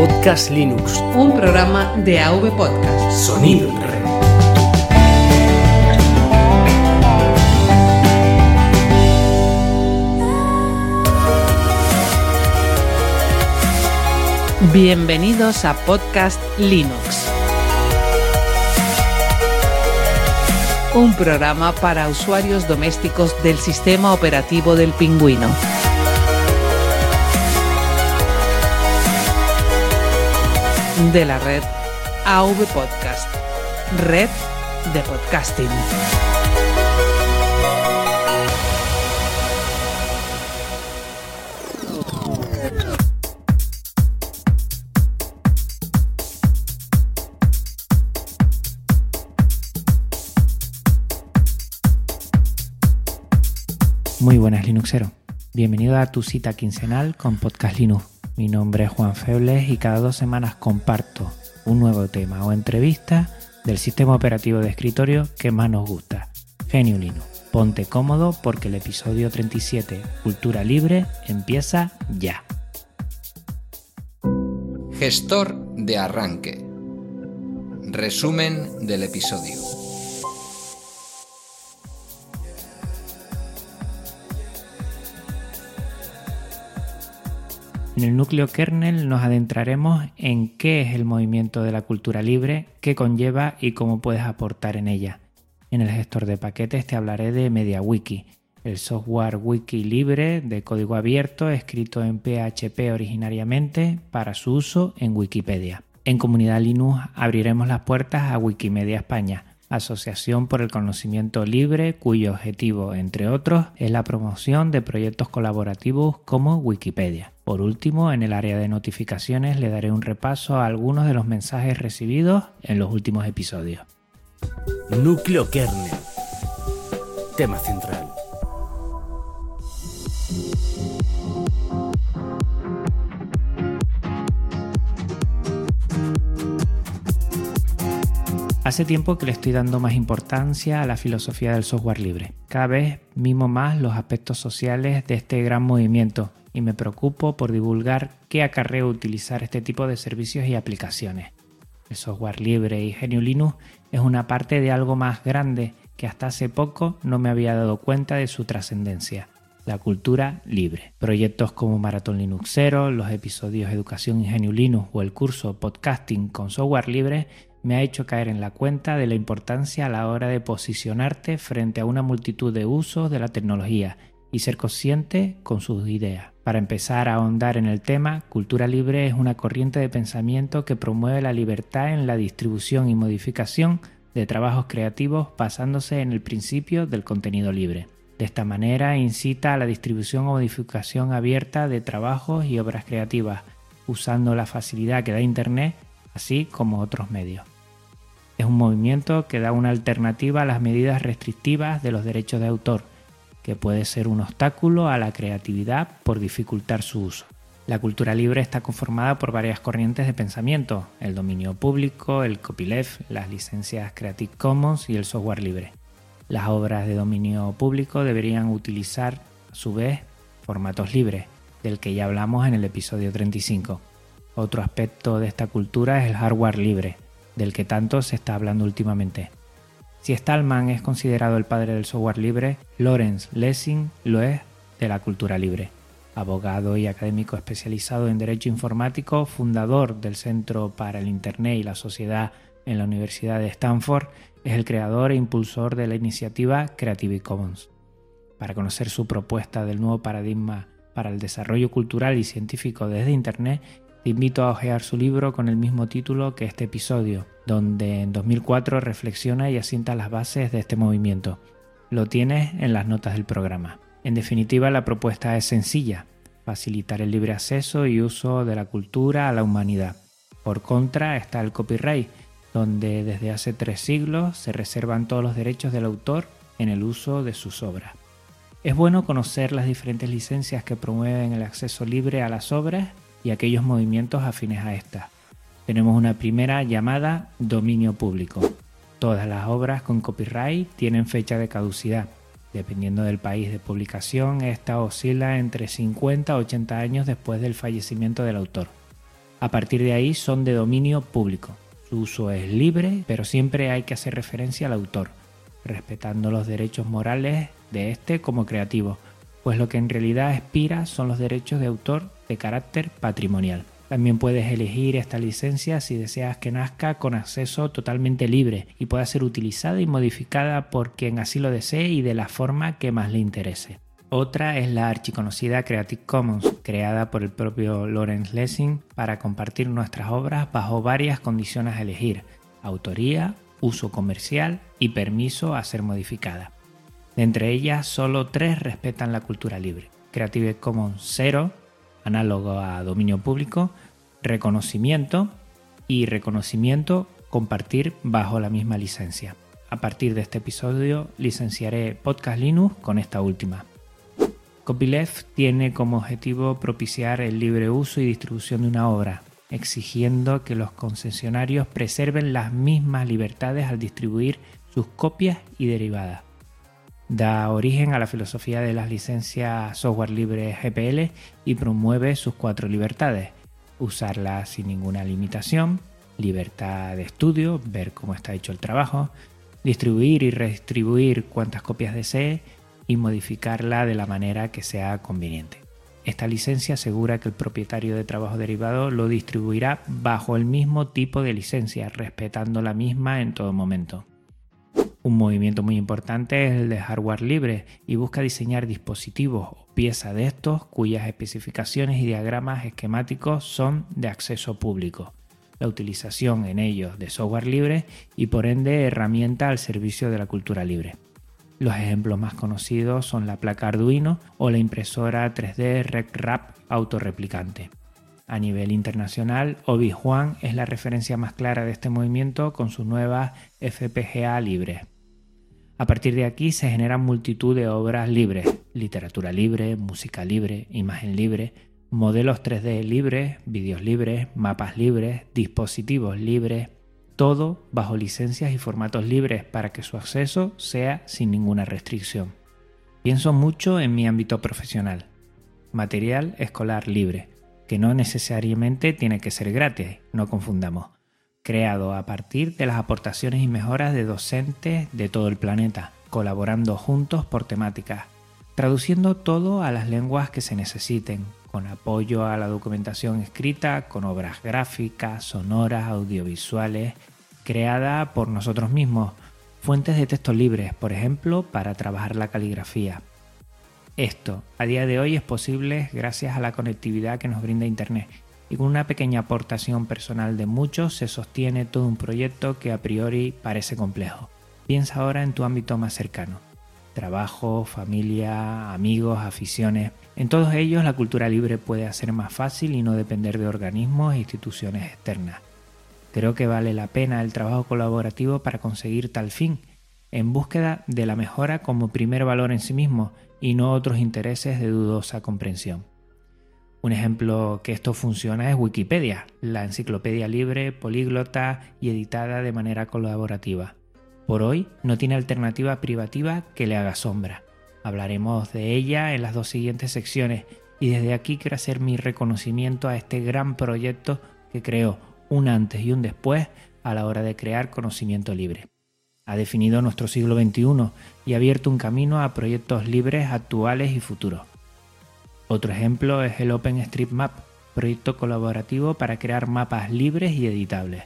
Podcast Linux. Un programa de AV Podcast. Sonido en red. Bienvenidos a Podcast Linux. Un programa para usuarios domésticos del sistema operativo del pingüino. De la red AV Podcast. Red de podcasting. Muy buenas Linuxero. Bienvenido a tu cita quincenal con Podcast Linux. Mi nombre es Juan Febles y cada dos semanas comparto un nuevo tema o entrevista del sistema operativo de escritorio que más nos gusta, Genio Linux. Ponte cómodo porque el episodio 37, Cultura Libre, empieza ya. Gestor de arranque. Resumen del episodio. En el núcleo kernel nos adentraremos en qué es el movimiento de la cultura libre, qué conlleva y cómo puedes aportar en ella. En el gestor de paquetes te hablaré de MediaWiki, el software wiki libre de código abierto escrito en PHP originariamente para su uso en Wikipedia. En Comunidad Linux abriremos las puertas a Wikimedia España, Asociación por el Conocimiento Libre, cuyo objetivo, entre otros, es la promoción de proyectos colaborativos como Wikipedia. Por último, en el área de notificaciones le daré un repaso a algunos de los mensajes recibidos en los últimos episodios. Núcleo kernel. Tema central. Hace tiempo que le estoy dando más importancia a la filosofía del software libre. Cada vez mimo más los aspectos sociales de este gran movimiento y me preocupo por divulgar qué acarreo utilizar este tipo de servicios y aplicaciones. El software libre y GNU Linux es una parte de algo más grande que hasta hace poco no me había dado cuenta de su trascendencia, la cultura libre. Proyectos como Maratón Linuxero, los episodios Educación en GNU Linux o el curso Podcasting con software libre me ha hecho caer en la cuenta de la importancia a la hora de posicionarte frente a una multitud de usos de la tecnología y ser consciente con sus ideas. Para empezar a ahondar en el tema, Cultura Libre es una corriente de pensamiento que promueve la libertad en la distribución y modificación de trabajos creativos basándose en el principio del contenido libre. De esta manera incita a la distribución o modificación abierta de trabajos y obras creativas, usando la facilidad que da Internet, así como otros medios. Es un movimiento que da una alternativa a las medidas restrictivas de los derechos de autor, que puede ser un obstáculo a la creatividad por dificultar su uso. La cultura libre está conformada por varias corrientes de pensamiento, el dominio público, el copyleft, las licencias Creative Commons y el software libre. Las obras de dominio público deberían utilizar, a su vez, formatos libres, del que ya hablamos en el episodio 35. Otro aspecto de esta cultura es el hardware libre, del que tanto se está hablando últimamente. Si Stallman es considerado el padre del software libre, Lawrence Lessing lo es de la cultura libre. Abogado y académico especializado en Derecho Informático, fundador del Centro para el Internet y la Sociedad en la Universidad de Stanford, es el creador e impulsor de la iniciativa Creative Commons. Para conocer su propuesta del nuevo paradigma para el desarrollo cultural y científico desde Internet, te invito a hojear su libro con el mismo título que este episodio, donde en 2004 reflexiona y asienta las bases de este movimiento. Lo tienes en las notas del programa. En definitiva, la propuesta es sencilla, facilitar el libre acceso y uso de la cultura a la humanidad. Por contra está el copyright, donde desde hace tres siglos se reservan todos los derechos del autor en el uso de sus obras. Es bueno conocer las diferentes licencias que promueven el acceso libre a las obras y aquellos movimientos afines a estas. Tenemos una primera llamada dominio público. Todas las obras con copyright tienen fecha de caducidad. Dependiendo del país de publicación, esta oscila entre 50 a 80 años después del fallecimiento del autor. A partir de ahí son de dominio público. Su uso es libre, pero siempre hay que hacer referencia al autor, respetando los derechos morales de este como creativo, pues lo que en realidad expira son los derechos de autor de carácter patrimonial. También puedes elegir esta licencia si deseas que nazca con acceso totalmente libre y pueda ser utilizada y modificada por quien así lo desee y de la forma que más le interese. Otra es la archiconocida Creative Commons, creada por el propio Lawrence Lessing para compartir nuestras obras bajo varias condiciones a elegir, autoría, uso comercial y permiso a ser modificada. De entre ellas, solo tres respetan la cultura libre. Creative Commons 0, análogo a dominio público, reconocimiento y reconocimiento compartir bajo la misma licencia. A partir de este episodio licenciaré Podcast Linux con esta última. Copyleft tiene como objetivo propiciar el libre uso y distribución de una obra, exigiendo que los concesionarios preserven las mismas libertades al distribuir sus copias y derivadas da origen a la filosofía de las licencias software libre GPL y promueve sus cuatro libertades. Usarla sin ninguna limitación, libertad de estudio, ver cómo está hecho el trabajo, distribuir y redistribuir cuantas copias desee y modificarla de la manera que sea conveniente. Esta licencia asegura que el propietario de trabajo derivado lo distribuirá bajo el mismo tipo de licencia, respetando la misma en todo momento. Un movimiento muy importante es el de hardware libre y busca diseñar dispositivos o piezas de estos cuyas especificaciones y diagramas esquemáticos son de acceso público. La utilización en ellos de software libre y por ende herramienta al servicio de la cultura libre. Los ejemplos más conocidos son la placa Arduino o la impresora 3D RecRap autorreplicante. A nivel internacional, Obi Juan es la referencia más clara de este movimiento con sus nuevas FPGA libres. A partir de aquí se generan multitud de obras libres, literatura libre, música libre, imagen libre, modelos 3D libres, vídeos libres, mapas libres, dispositivos libres, todo bajo licencias y formatos libres para que su acceso sea sin ninguna restricción. Pienso mucho en mi ámbito profesional. Material escolar libre, que no necesariamente tiene que ser gratis, no confundamos creado a partir de las aportaciones y mejoras de docentes de todo el planeta, colaborando juntos por temáticas, traduciendo todo a las lenguas que se necesiten, con apoyo a la documentación escrita, con obras gráficas, sonoras, audiovisuales, creada por nosotros mismos, fuentes de texto libres, por ejemplo, para trabajar la caligrafía. Esto, a día de hoy, es posible gracias a la conectividad que nos brinda Internet y con una pequeña aportación personal de muchos se sostiene todo un proyecto que a priori parece complejo. Piensa ahora en tu ámbito más cercano. Trabajo, familia, amigos, aficiones. En todos ellos la cultura libre puede hacer más fácil y no depender de organismos e instituciones externas. Creo que vale la pena el trabajo colaborativo para conseguir tal fin, en búsqueda de la mejora como primer valor en sí mismo y no otros intereses de dudosa comprensión. Un ejemplo que esto funciona es Wikipedia, la enciclopedia libre, políglota y editada de manera colaborativa. Por hoy no tiene alternativa privativa que le haga sombra. Hablaremos de ella en las dos siguientes secciones y desde aquí quiero hacer mi reconocimiento a este gran proyecto que creó un antes y un después a la hora de crear conocimiento libre. Ha definido nuestro siglo XXI y ha abierto un camino a proyectos libres actuales y futuros. Otro ejemplo es el OpenStreetMap, proyecto colaborativo para crear mapas libres y editables.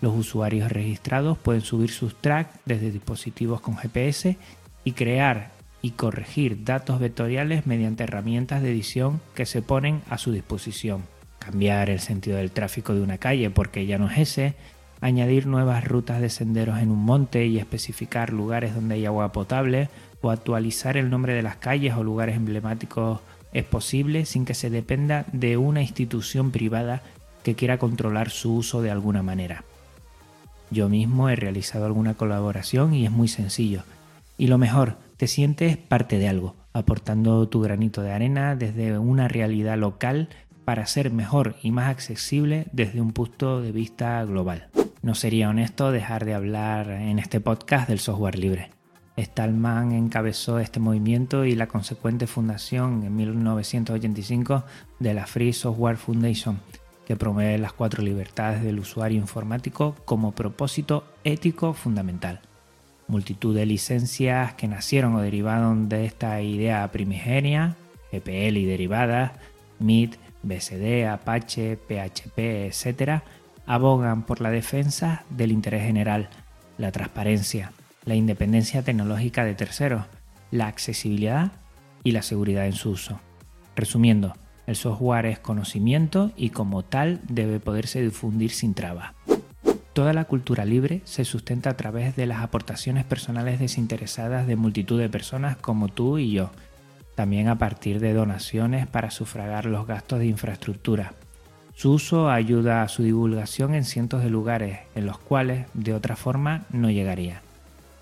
Los usuarios registrados pueden subir sus tracks desde dispositivos con GPS y crear y corregir datos vectoriales mediante herramientas de edición que se ponen a su disposición. Cambiar el sentido del tráfico de una calle porque ya no es ese, añadir nuevas rutas de senderos en un monte y especificar lugares donde hay agua potable o actualizar el nombre de las calles o lugares emblemáticos es posible sin que se dependa de una institución privada que quiera controlar su uso de alguna manera. Yo mismo he realizado alguna colaboración y es muy sencillo. Y lo mejor, te sientes parte de algo, aportando tu granito de arena desde una realidad local para ser mejor y más accesible desde un punto de vista global. No sería honesto dejar de hablar en este podcast del software libre. Stallman encabezó este movimiento y la consecuente fundación en 1985 de la Free Software Foundation, de promover las cuatro libertades del usuario informático como propósito ético fundamental. Multitud de licencias que nacieron o derivaron de esta idea primigenia, GPL y derivadas, MIT, BSD, Apache, PHP, etc., abogan por la defensa del interés general, la transparencia, la independencia tecnológica de terceros, la accesibilidad y la seguridad en su uso. Resumiendo, el software es conocimiento y como tal debe poderse difundir sin trabas. Toda la cultura libre se sustenta a través de las aportaciones personales desinteresadas de multitud de personas como tú y yo, también a partir de donaciones para sufragar los gastos de infraestructura. Su uso ayuda a su divulgación en cientos de lugares en los cuales de otra forma no llegaría.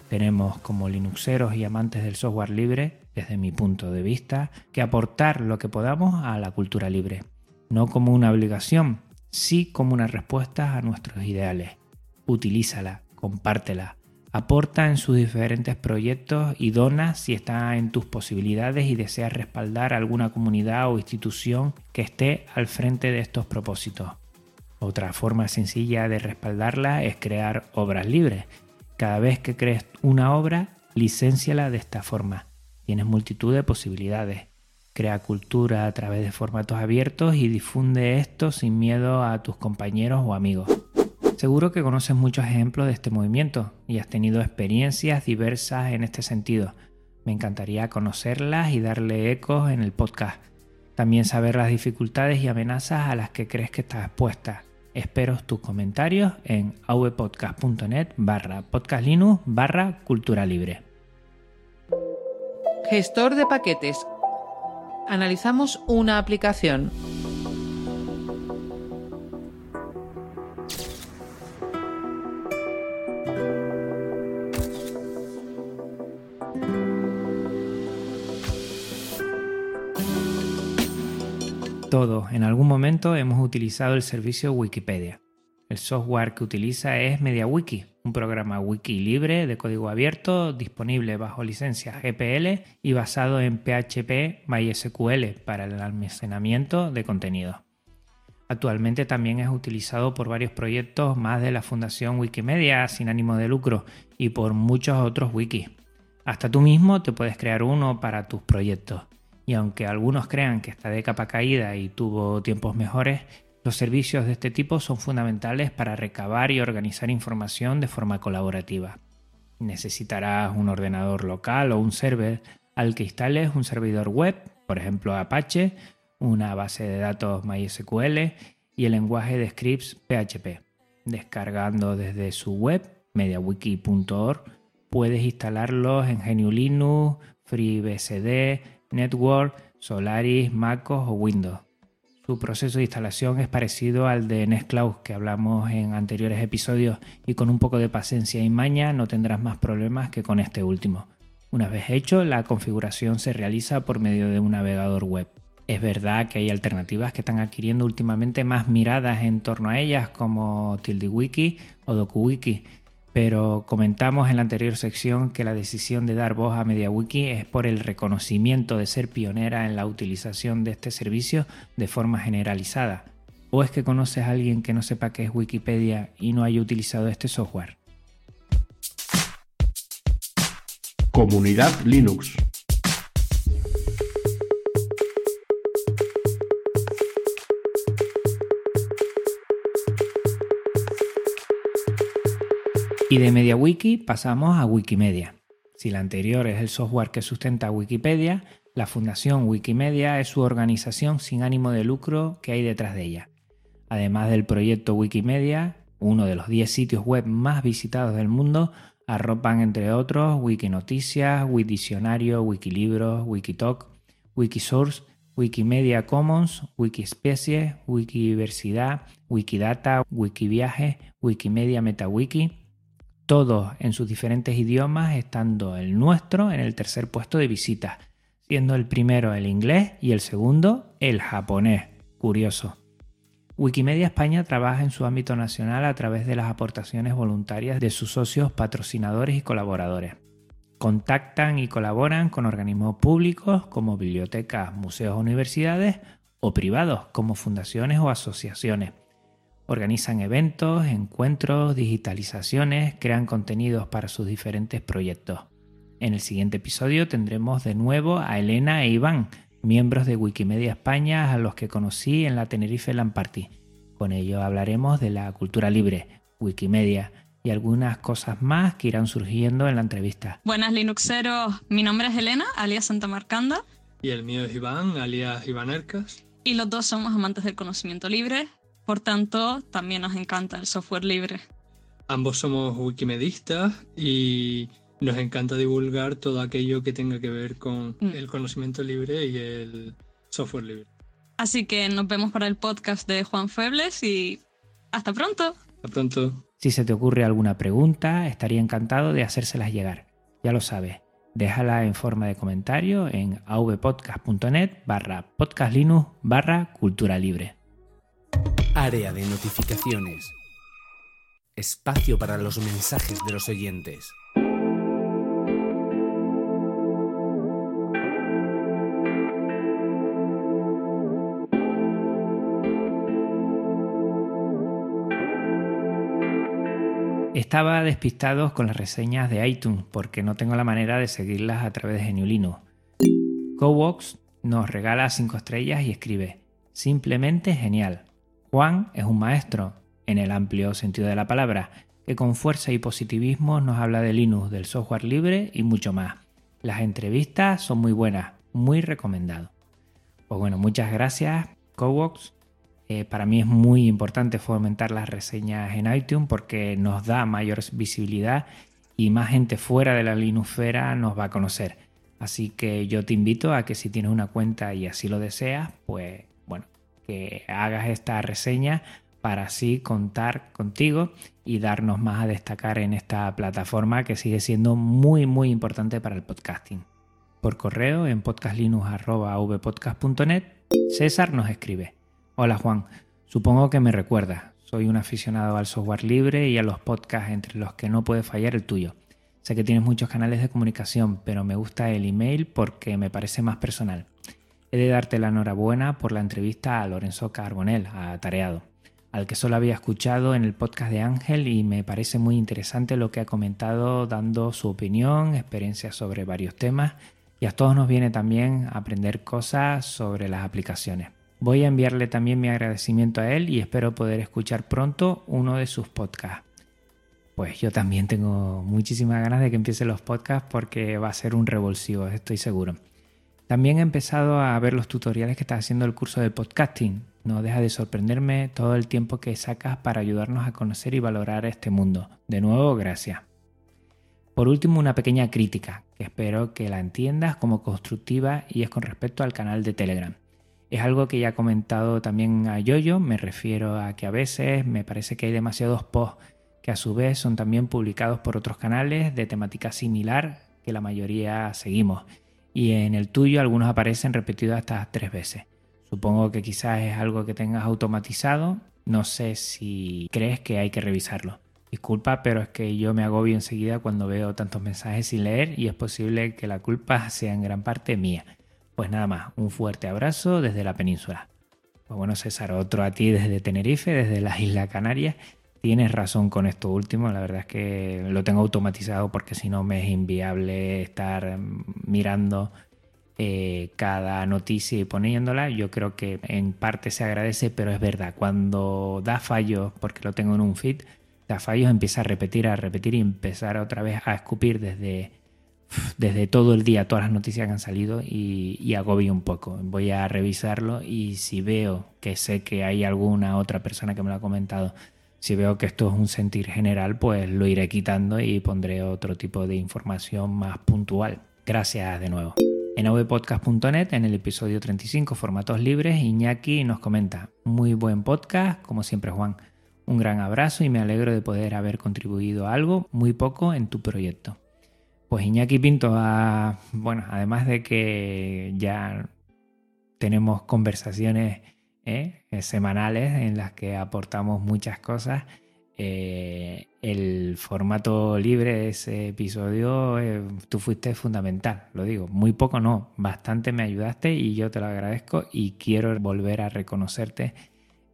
Tenemos como Linuxeros y amantes del software libre, desde mi punto de vista, que aportar lo que podamos a la cultura libre, no como una obligación, sí como una respuesta a nuestros ideales. Utilízala, compártela, Aporta en sus diferentes proyectos y dona si está en tus posibilidades y deseas respaldar alguna comunidad o institución que esté al frente de estos propósitos. Otra forma sencilla de respaldarla es crear obras libres. Cada vez que crees una obra, licénciala de esta forma. Tienes multitud de posibilidades. Crea cultura a través de formatos abiertos y difunde esto sin miedo a tus compañeros o amigos. Seguro que conoces muchos ejemplos de este movimiento y has tenido experiencias diversas en este sentido. Me encantaría conocerlas y darle ecos en el podcast. También saber las dificultades y amenazas a las que crees que estás expuesta. Espero tus comentarios en avpodcast.net barra podcastlinux barra cultura libre. Gestor de paquetes. Analizamos una aplicación. Todos en algún momento hemos utilizado el servicio Wikipedia. El software que utiliza es MediaWiki, un programa wiki libre de código abierto disponible bajo licencia GPL y basado en PHP MySQL para el almacenamiento de contenido. Actualmente también es utilizado por varios proyectos más de la Fundación Wikimedia sin ánimo de lucro y por muchos otros wikis. Hasta tú mismo te puedes crear uno para tus proyectos y aunque algunos crean que está de capa caída y tuvo tiempos mejores, los servicios de este tipo son fundamentales para recabar y organizar información de forma colaborativa. Necesitarás un ordenador local o un server al que instales un servidor web, por ejemplo Apache, una base de datos MySQL y el lenguaje de scripts PHP. Descargando desde su web, mediawiki.org, puedes instalarlos en GNU Linux, FreeBSD, Network, Solaris, MacOS o Windows. Su proceso de instalación es parecido al de Nextcloud que hablamos en anteriores episodios y con un poco de paciencia y maña no tendrás más problemas que con este último. Una vez hecho, la configuración se realiza por medio de un navegador web. Es verdad que hay alternativas que están adquiriendo últimamente más miradas en torno a ellas como TildeWiki o DokuWiki, pero comentamos en la anterior sección que la decisión de dar voz a MediaWiki es por el reconocimiento de ser pionera en la utilización de este servicio de forma generalizada. ¿O es que conoces a alguien que no sepa qué es Wikipedia y no haya utilizado este software? Comunidad Linux. Y de MediaWiki pasamos a Wikimedia. Si la anterior es el software que sustenta Wikipedia, la Fundación Wikimedia es su organización sin ánimo de lucro que hay detrás de ella. Además del proyecto Wikimedia, uno de los 10 sitios web más visitados del mundo, arropan entre otros Wikinoticias, Wikidiccionario, Wikilibros, Wikitalk, Wikisource, Wikimedia Commons, Wikispecies, Wikiversidad, Wikidata, Wikiviaje, Wikimedia MetaWiki, todos en sus diferentes idiomas, estando el nuestro en el tercer puesto de visitas, siendo el primero el inglés y el segundo el japonés. Curioso. Wikimedia España trabaja en su ámbito nacional a través de las aportaciones voluntarias de sus socios, patrocinadores y colaboradores. Contactan y colaboran con organismos públicos como bibliotecas, museos universidades o privados como fundaciones o asociaciones. Organizan eventos, encuentros, digitalizaciones, crean contenidos para sus diferentes proyectos. En el siguiente episodio tendremos de nuevo a Elena e Iván, miembros de Wikimedia España a los que conocí en la Tenerife Land Party. Con ello hablaremos de la cultura libre, Wikimedia y algunas cosas más que irán surgiendo en la entrevista. Buenas Linuxeros, mi nombre es Elena, alias Santa Marcanda. Y el mío es Iván, alias Iván Ercas. Y los dos somos amantes del conocimiento libre, por tanto, también nos encanta el software libre. Ambos somos wikimedistas y nos encanta divulgar todo aquello que tenga que ver con mm. el conocimiento libre y el software libre. Así que nos vemos para el podcast de Juan Febles y hasta pronto. Hasta pronto. Si se te ocurre alguna pregunta, estaría encantado de hacérselas llegar. Ya lo sabes, déjala en forma de comentario en avpodcast.net barra podcastlinux barra cultura libre. Área de notificaciones. Espacio para los mensajes de los oyentes. Estaba despistado con las reseñas de iTunes porque no tengo la manera de seguirlas a través de Geniulino. Cowox nos regala 5 estrellas y escribe: Simplemente genial. Juan es un maestro, en el amplio sentido de la palabra, que con fuerza y positivismo nos habla de Linux, del software libre y mucho más. Las entrevistas son muy buenas, muy recomendado. Pues bueno, muchas gracias, Cowox. Eh, para mí es muy importante fomentar las reseñas en iTunes porque nos da mayor visibilidad y más gente fuera de la Linuxfera nos va a conocer. Así que yo te invito a que si tienes una cuenta y así lo deseas, pues que hagas esta reseña para así contar contigo y darnos más a destacar en esta plataforma que sigue siendo muy muy importante para el podcasting. Por correo en podcastlinux.vpodcast.net César nos escribe Hola Juan, supongo que me recuerdas. Soy un aficionado al software libre y a los podcasts entre los que no puede fallar el tuyo. Sé que tienes muchos canales de comunicación, pero me gusta el email porque me parece más personal. He de darte la enhorabuena por la entrevista a Lorenzo Carbonell, a Tareado, al que solo había escuchado en el podcast de Ángel y me parece muy interesante lo que ha comentado dando su opinión, experiencias sobre varios temas y a todos nos viene también aprender cosas sobre las aplicaciones. Voy a enviarle también mi agradecimiento a él y espero poder escuchar pronto uno de sus podcasts. Pues yo también tengo muchísimas ganas de que empiecen los podcasts porque va a ser un revulsivo, estoy seguro. También he empezado a ver los tutoriales que está haciendo el curso de podcasting. No deja de sorprenderme todo el tiempo que sacas para ayudarnos a conocer y valorar este mundo. De nuevo, gracias. Por último, una pequeña crítica, que espero que la entiendas como constructiva y es con respecto al canal de Telegram. Es algo que ya he comentado también a Yoyo, me refiero a que a veces me parece que hay demasiados posts que a su vez son también publicados por otros canales de temática similar que la mayoría seguimos. Y en el tuyo algunos aparecen repetidos hasta tres veces. Supongo que quizás es algo que tengas automatizado. No sé si crees que hay que revisarlo. Disculpa, pero es que yo me agobio enseguida cuando veo tantos mensajes sin leer y es posible que la culpa sea en gran parte mía. Pues nada más, un fuerte abrazo desde la península. Pues bueno, César, otro a ti desde Tenerife, desde las Islas Canarias. Tienes razón con esto último, la verdad es que lo tengo automatizado porque si no me es inviable estar mirando eh, cada noticia y poniéndola. Yo creo que en parte se agradece, pero es verdad, cuando da fallos, porque lo tengo en un feed, da fallos, empieza a repetir, a repetir y empezar otra vez a escupir desde desde todo el día todas las noticias que han salido y, agobio un poco. Voy a revisarlo y si veo que sé que hay alguna otra persona que me lo ha comentado, si veo que esto es un sentir general, pues lo iré quitando y pondré otro tipo de información más puntual. Gracias de nuevo. En avpodcast.net, en el episodio 35, Formatos Libres, Iñaki nos comenta, muy buen podcast, como siempre Juan. Un gran abrazo y me alegro de poder haber contribuido algo, muy poco, en tu proyecto. Pues Iñaki Pinto, bueno, además de que ya tenemos conversaciones ¿eh? Eh, semanales en las que aportamos muchas cosas, eh, el formato libre de ese episodio, eh, tú fuiste fundamental, lo digo, muy poco no, bastante me ayudaste y yo te lo agradezco y quiero volver a reconocerte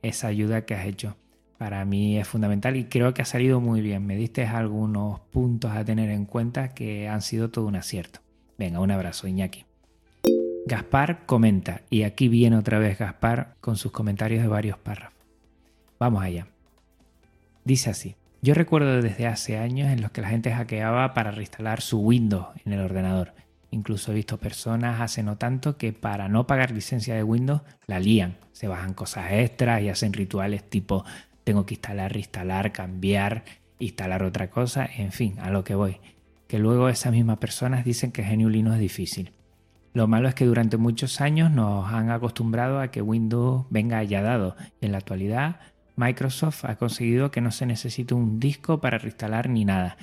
esa ayuda que has hecho. Para mí es fundamental y creo que ha salido muy bien. Me diste algunos puntos a tener en cuenta que han sido todo un acierto. Venga, un abrazo, Iñaki. Gaspar comenta, y aquí viene otra vez Gaspar con sus comentarios de varios párrafos. Vamos allá. Dice así, yo recuerdo desde hace años en los que la gente hackeaba para reinstalar su Windows en el ordenador. Incluso he visto personas hace no tanto que para no pagar licencia de Windows la lían, se bajan cosas extras y hacen rituales tipo tengo que instalar, reinstalar, cambiar, instalar otra cosa, en fin, a lo que voy. Que luego esas mismas personas dicen que GNU Linux es difícil. Lo malo es que durante muchos años nos han acostumbrado a que Windows venga ya dado y en la actualidad Microsoft ha conseguido que no se necesite un disco para reinstalar ni nada.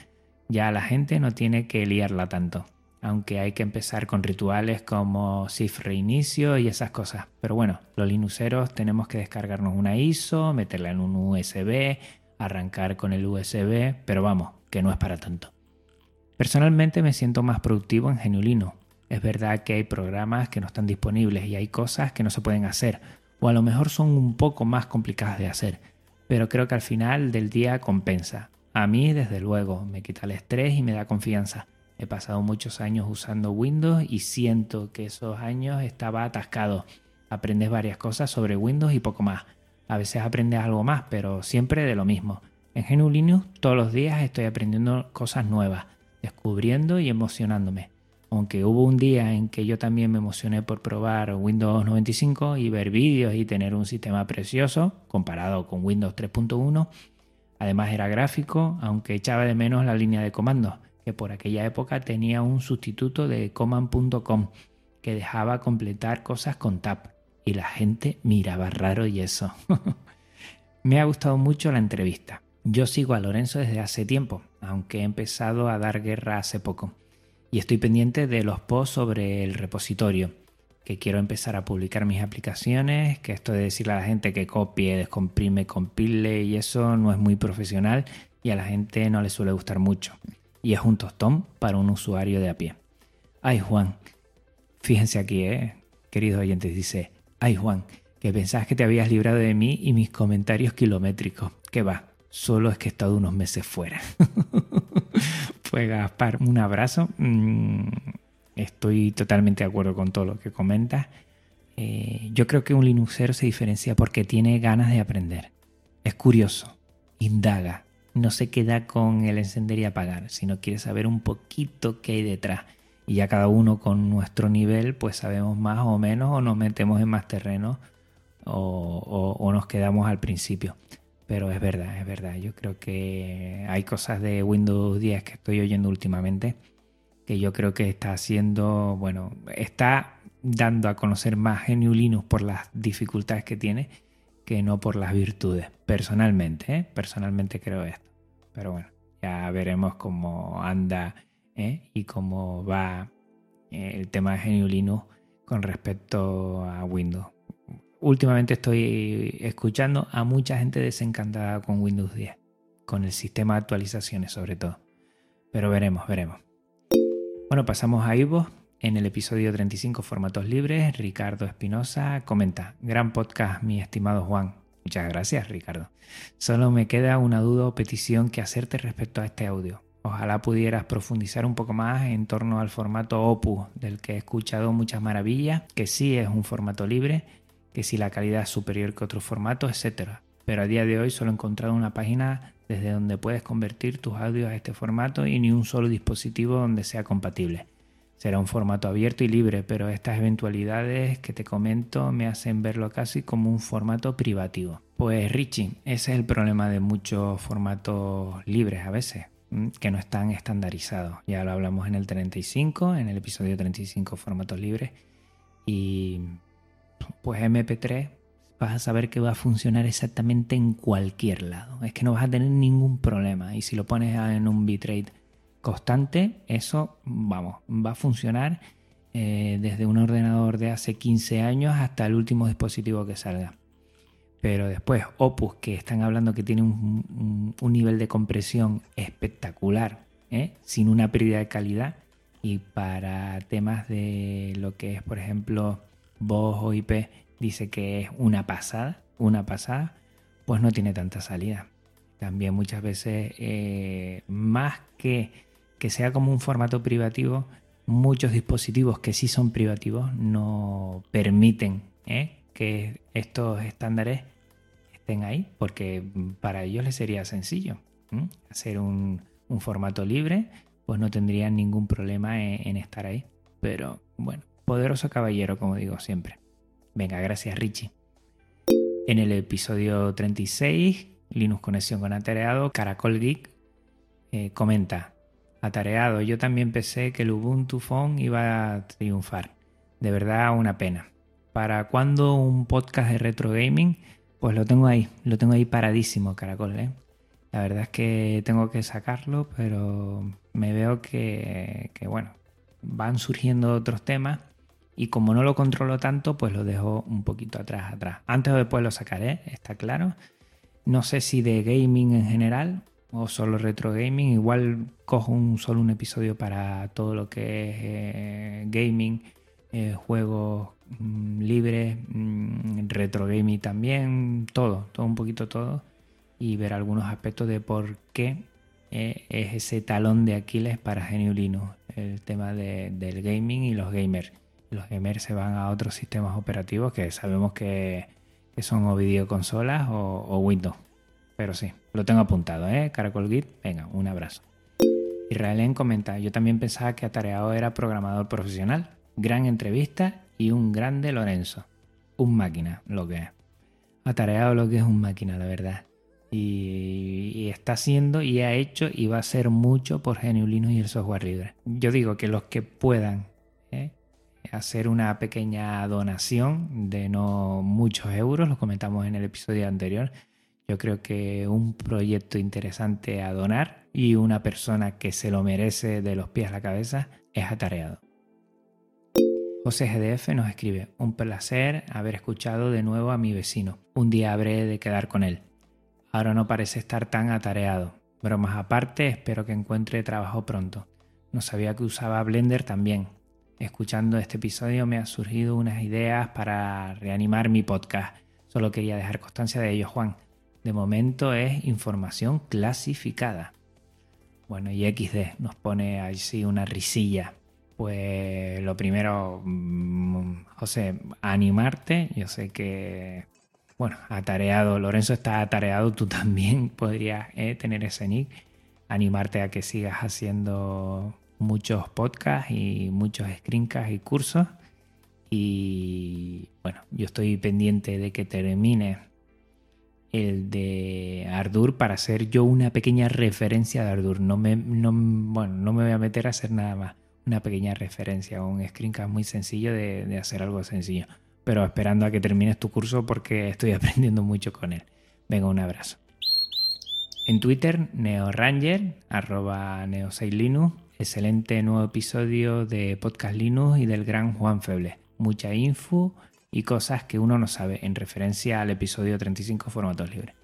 Ya la gente no tiene que liarla tanto. Aunque hay que empezar con rituales como SIF reinicio y esas cosas. Pero bueno, los linuxeros tenemos que descargarnos una ISO, meterla en un USB, arrancar con el USB, pero vamos, que no es para tanto. Personalmente me siento más productivo en GNU Es verdad que hay programas que no están disponibles y hay cosas que no se pueden hacer, o a lo mejor son un poco más complicadas de hacer, pero creo que al final del día compensa. A mí, desde luego, me quita el estrés y me da confianza. He pasado muchos años usando Windows y siento que esos años estaba atascado. Aprendes varias cosas sobre Windows y poco más. A veces aprendes algo más, pero siempre de lo mismo. En GNU Linux todos los días estoy aprendiendo cosas nuevas, descubriendo y emocionándome aunque hubo un día en que yo también me emocioné por probar Windows 95 y ver vídeos y tener un sistema precioso comparado con Windows 3.1. Además era gráfico, aunque echaba de menos la línea de comandos, que por aquella época tenía un sustituto de command.com que dejaba completar cosas con tab y la gente miraba raro y eso. me ha gustado mucho la entrevista. Yo sigo a Lorenzo desde hace tiempo, aunque he empezado a dar guerra hace poco y estoy pendiente de los posts sobre el repositorio, que quiero empezar a publicar mis aplicaciones, que esto de decirle a la gente que copie, descomprime, compile y eso no es muy profesional y a la gente no le suele gustar mucho. Y es un tostón para un usuario de a pie. Ay Juan, fíjense aquí, eh, queridos oyentes, dice, ay Juan, que pensabas que te habías librado de mí y mis comentarios kilométricos. Que va, solo es que he estado unos meses fuera. Pues Gaspar, un abrazo. Mm, estoy totalmente de acuerdo con todo lo que comentas. Eh, yo creo que un Linuxero se diferencia porque tiene ganas de aprender. Es curioso, indaga, no se queda con el encender y apagar, sino quiere saber un poquito qué hay detrás. Y ya cada uno con nuestro nivel, pues sabemos más o menos o nos metemos en más terreno o nos quedamos al principio. Pero es verdad, es verdad. Yo creo que hay cosas de Windows 10 que estoy oyendo últimamente que yo creo que está haciendo, bueno, está dando a conocer más GNU Linux por las dificultades que tiene que no por las virtudes. Personalmente, ¿eh? personalmente creo esto. Pero bueno, ya veremos cómo anda ¿eh? y cómo va eh, el tema de GNU Linux con respecto a Windows últimamente estoy escuchando a mucha gente desencantada con Windows 10, con el sistema de actualizaciones sobre todo. Pero veremos, veremos. Bueno, pasamos a Ivo. En el episodio 35 Formatos Libres, Ricardo Espinosa comenta, gran podcast, mi estimado Juan. Muchas gracias, Ricardo. Solo me queda una duda o petición que hacerte respecto a este audio. Ojalá pudieras profundizar un poco más en torno al formato Opus, del que he escuchado muchas maravillas, que sí es un formato libre que si la calidad es superior que otros formatos, etc. Pero a día de hoy solo he encontrado una página desde donde puedes convertir tus audios a este formato y ni un solo dispositivo donde sea compatible. Será un formato abierto y libre, pero estas eventualidades que te comento me hacen verlo casi como un formato privativo. Pues Richie, ese es el problema de muchos formatos libres a veces, que no están estandarizados. Ya lo hablamos en el 35, en el episodio 35 formatos libres. Y pues MP3 vas a saber que va a funcionar exactamente en cualquier lado. Es que no vas a tener ningún problema. Y si lo pones en un bitrate constante, eso, vamos, va a funcionar eh, desde un ordenador de hace 15 años hasta el último dispositivo que salga. Pero después Opus, que están hablando que tiene un, nivel de compresión espectacular, ¿eh? sin una pérdida de calidad. Y para temas de lo que es, por ejemplo, voz o IP, dice que es una pasada, una pasada, pues no tiene tanta salida. También muchas veces, eh, más que que sea como un formato privativo, muchos dispositivos que sí son privativos no permiten ¿eh? que estos estándares estén ahí, porque para ellos les sería sencillo hacer un, un formato libre, pues no tendrían ningún problema en estar ahí. Pero bueno, poderoso caballero, como digo siempre. Venga, gracias Richie. En el episodio 36, Linux Conexión con Atareado, Caracol Geek eh, comenta, Atareado, yo también pensé que el Ubuntu Phone iba a triunfar. De verdad, una pena. ¿Para cuándo un podcast de retro gaming? Pues lo tengo ahí, lo tengo ahí paradísimo, Caracol. ¿eh? La verdad es que tengo que sacarlo, pero me veo que, que, bueno, van surgiendo otros temas y como no lo controlo tanto, pues lo dejo un poquito atrás, atrás. Antes o después lo sacaré, está claro. No sé si de gaming en general o solo retro gaming. Igual cojo un solo un episodio para todo lo que es eh, gaming, eh, juegos mm, libres, mm, retro gaming también, todo, todo un poquito todo. Y ver algunos aspectos de por qué eh, es ese talón de Aquiles para Linux, el tema de- del gaming y los gamers. Los gamers se van a otros sistemas operativos que sabemos que, son o videoconsolas o, Windows. Pero sí, lo tengo apuntado, ¿eh? Caracol Git, venga, un abrazo. Israelén comenta, yo también pensaba que Atareado era programador profesional. Gran entrevista y un grande Lorenzo. Un máquina, lo que es. Atareado lo que es un máquina, la verdad. Y, está haciendo y ha hecho y va a hacer mucho por GNU Linux y el software libre. Yo digo que los que puedan ¿eh? Hacer una pequeña donación de no muchos euros, lo comentamos en el episodio anterior, yo creo que un proyecto interesante a donar y una persona que se lo merece de los pies a la cabeza es atareado. José GDF nos escribe, un placer haber escuchado de nuevo a mi vecino. Un día habré de quedar con él. Ahora no parece estar tan atareado. Bromas aparte, espero que encuentre trabajo pronto. No sabía que usaba Blender también. Escuchando este episodio me han surgido unas ideas para reanimar mi podcast. Solo quería dejar constancia de ello, Juan. De momento es información clasificada. Bueno, y XD nos pone así una risilla. Pues lo primero, mm, José, animarte. Yo sé que, bueno, atareado, Lorenzo está atareado, tú también podrías eh, tener ese nick. Animarte a que sigas haciendo muchos podcasts y muchos screencasts y cursos. Y bueno, yo estoy pendiente de que termine el de Ardour para hacer yo una pequeña referencia de Ardour. No me, no, bueno, no me voy a meter a hacer nada más. Una pequeña referencia, un screencast muy sencillo de, hacer algo sencillo. Pero esperando a que termines tu curso porque estoy aprendiendo mucho con él. Venga, un abrazo. En Twitter, NeoRanger, arroba Neo6Linux. Excelente nuevo episodio de Podcast Linux y del gran Juan Feble. Mucha info y cosas que uno no sabe en referencia al episodio 35 Formatos Libres.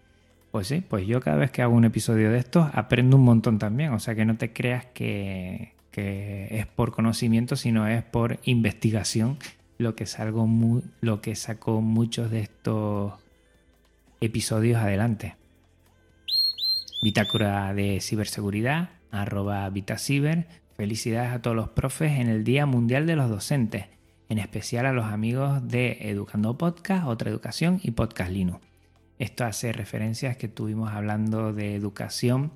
Pues sí, pues yo cada vez que hago un episodio de estos aprendo un montón también. O sea que no te creas que, que es por conocimiento, sino es por investigación lo que, salgo mu- lo que sacó muchos de estos episodios adelante. Bitácora de ciberseguridad, arroba Vitasiber. Felicidades a todos los profes en el Día Mundial de los Docentes, en especial a los amigos de Educando Podcast, Otra Educación y Podcast Linux. Esto hace referencias que estuvimos hablando de educación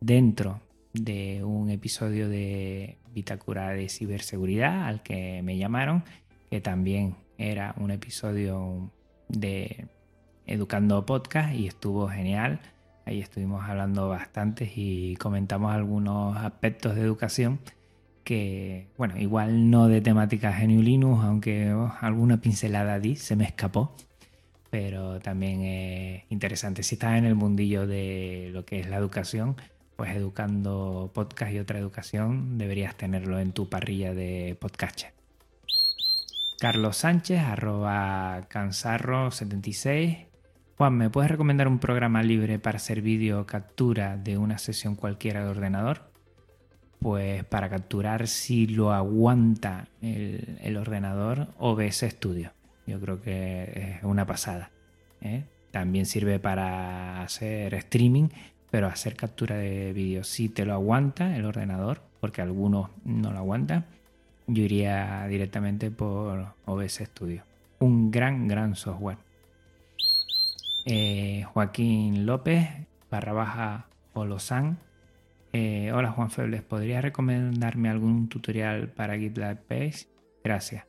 dentro de un episodio de Bitácora de ciberseguridad al que me llamaron, que también era un episodio de Educando Podcast y estuvo genial. Ahí estuvimos hablando bastante y comentamos algunos aspectos de educación que, bueno, igual no de temática GNU Linux, aunque oh, alguna pincelada di, se me escapó, pero también es interesante. Si estás en el mundillo de lo que es la educación, pues educando podcast y otra educación, deberías tenerlo en tu parrilla de podcast. Carlos Sánchez, arroba cansarro76, Juan, ¿me puedes recomendar un programa libre para hacer vídeo captura de una sesión cualquiera de ordenador? Pues para capturar si lo aguanta el, ordenador OBS Studio. Yo creo que es una pasada. ¿eh? También sirve para hacer streaming, pero hacer captura de vídeo si te lo aguanta el ordenador, porque algunos no lo aguantan, yo iría directamente por OBS Studio. Un gran, gran software. Eh, Joaquín López, barra baja Olozán. Eh, hola Juan Febles, ¿podrías recomendarme algún tutorial para GitLab Page? Gracias.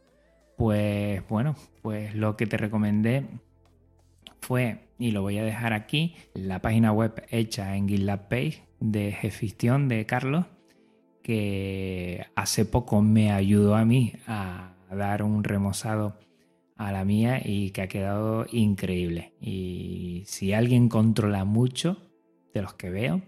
Pues bueno, pues lo que te recomendé fue, y lo voy a dejar aquí, la página web hecha en GitLab Page de gestión de Carlos, que hace poco me ayudó a mí a dar un remozado a la mía y que ha quedado increíble. Y si alguien controla mucho de los que veo,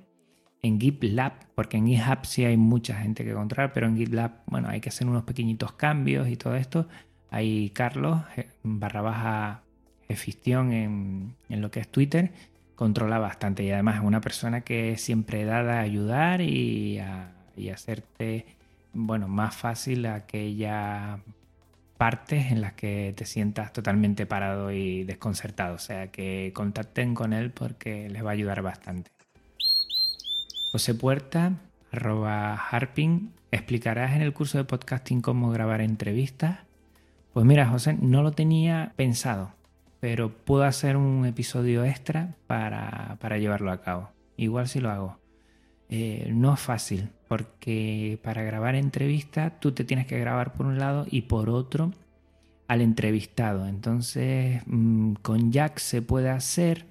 en GitLab, porque en GitHub sí hay mucha gente que controlar, pero en GitLab, bueno, hay que hacer unos pequeñitos cambios y todo esto. Hay Carlos, eh, barra baja Efistión en, en lo que es Twitter, controla bastante y además es una persona que siempre dada a ayudar y a, y hacerte, bueno, más fácil aquella partes en las que te sientas totalmente parado y desconcertado. O sea que contacten con él porque les va a ayudar bastante. José Puerta, arroba harping, ¿explicarás en el curso de podcasting cómo grabar entrevistas? Pues mira, José, no lo tenía pensado, pero puedo hacer un episodio extra para, llevarlo a cabo. Igual si lo hago. Eh, no es fácil, porque para grabar entrevistas tú te tienes que grabar por un lado y por otro al entrevistado. Entonces, mm, con Jack se puede hacer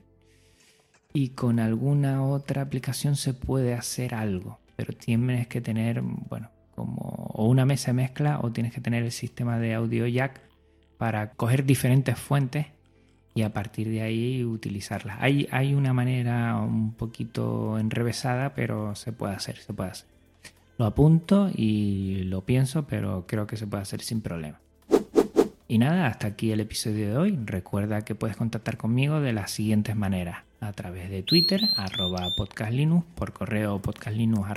y con alguna otra aplicación se puede hacer algo, pero tienes que tener, bueno, como o una mesa de mezcla o tienes que tener el sistema de audio Jack para coger diferentes fuentes y a partir de ahí utilizarlas. Hay, hay una manera un poquito enrevesada, pero se puede hacer, se puede hacer. Lo apunto y lo pienso, pero creo que se puede hacer sin problema. Y nada, hasta aquí el episodio de hoy. Recuerda que puedes contactar conmigo de las siguientes maneras. A través de Twitter, arroba podcastlinux, por correo podcastlinux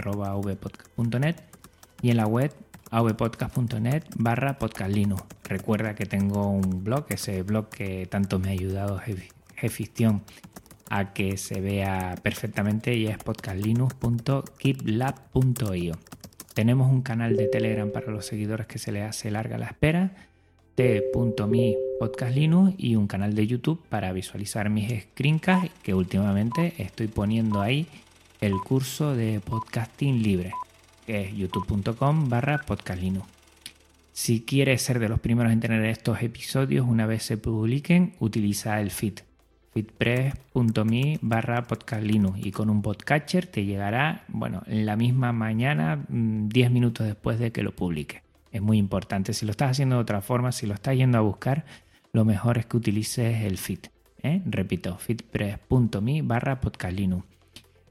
y en la web avpodcast.net barra podcastlinux. Recuerda que tengo un blog, ese blog que tanto me ha ayudado Gestión a que se vea perfectamente y es podcastlinux.keeplab.io. Tenemos un canal de Telegram para los seguidores que se les hace larga la espera, t.me podcastlinux y un canal de YouTube para visualizar mis screencasts que últimamente estoy poniendo ahí el curso de podcasting libre que es youtube.com barra podcastlinux. Si quieres ser de los primeros en tener estos episodios una vez se publiquen, utiliza el feed feedpress.me barra podcastlinux y con un podcatcher te llegará, bueno, en la misma mañana, 10 mm, minutos después de que lo publique. Es muy importante. Si lo estás haciendo de otra forma, si lo estás yendo a buscar, lo mejor es que utilices el feed. ¿eh? Repito, feedpress.me barra podcastlinux.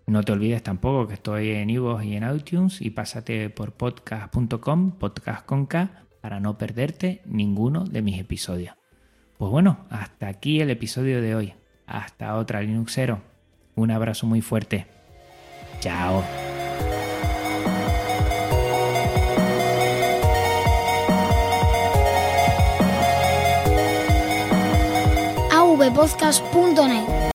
No te olvides tampoco que estoy en iVoox y en iTunes y pásate por podcast.com, podcast con K, para no perderte ninguno de mis episodios. Pues bueno, hasta aquí el episodio de hoy. Hasta otra Linuxero. Un abrazo muy fuerte. Chao. avpodcast.net